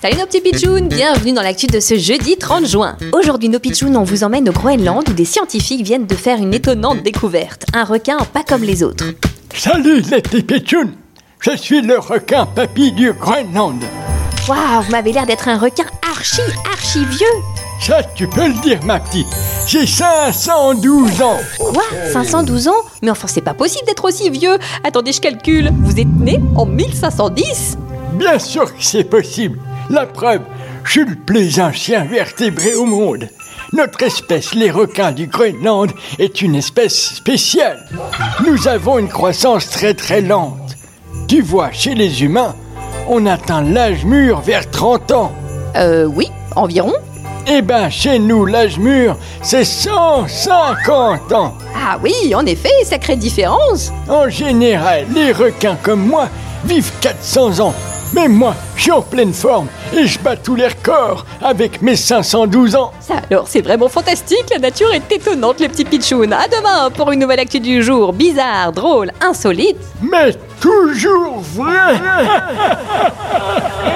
Salut nos petits pitchouns, bienvenue dans l'actu de ce jeudi 30 juin. Aujourd'hui nos pitchouns, on vous emmène au Groenland où des scientifiques viennent de faire une étonnante découverte. Un requin pas comme les autres. Salut les petits pitchouns Je suis le requin papy du Groenland. Waouh, vous m'avez l'air d'être un requin archi, archi vieux. Ça, tu peux le dire, ma petite. J'ai 512 ans. Quoi? 512 ans? Mais enfin, c'est pas possible d'être aussi vieux. Attendez, je calcule. Vous êtes né en 1510 Bien sûr que c'est possible. La preuve, je suis le plus ancien vertébré au monde. Notre espèce, les requins du Groenland, est une espèce spéciale. Nous avons une croissance très très lente. Tu vois, chez les humains, on atteint l'âge mûr vers 30 ans. Euh, oui, environ. Eh ben, chez nous, l'âge mûr, c'est 150 ans. Ah oui, en effet, sacrée différence. En général, les requins comme moi vivent 400 ans. Mais moi, je suis en pleine forme et je bats tous les records avec mes 512 ans. Ça alors, c'est vraiment fantastique, la nature est étonnante, les petits pitchouns. À demain pour une nouvelle actu du jour, bizarre, drôle, insolite. Mais toujours vrai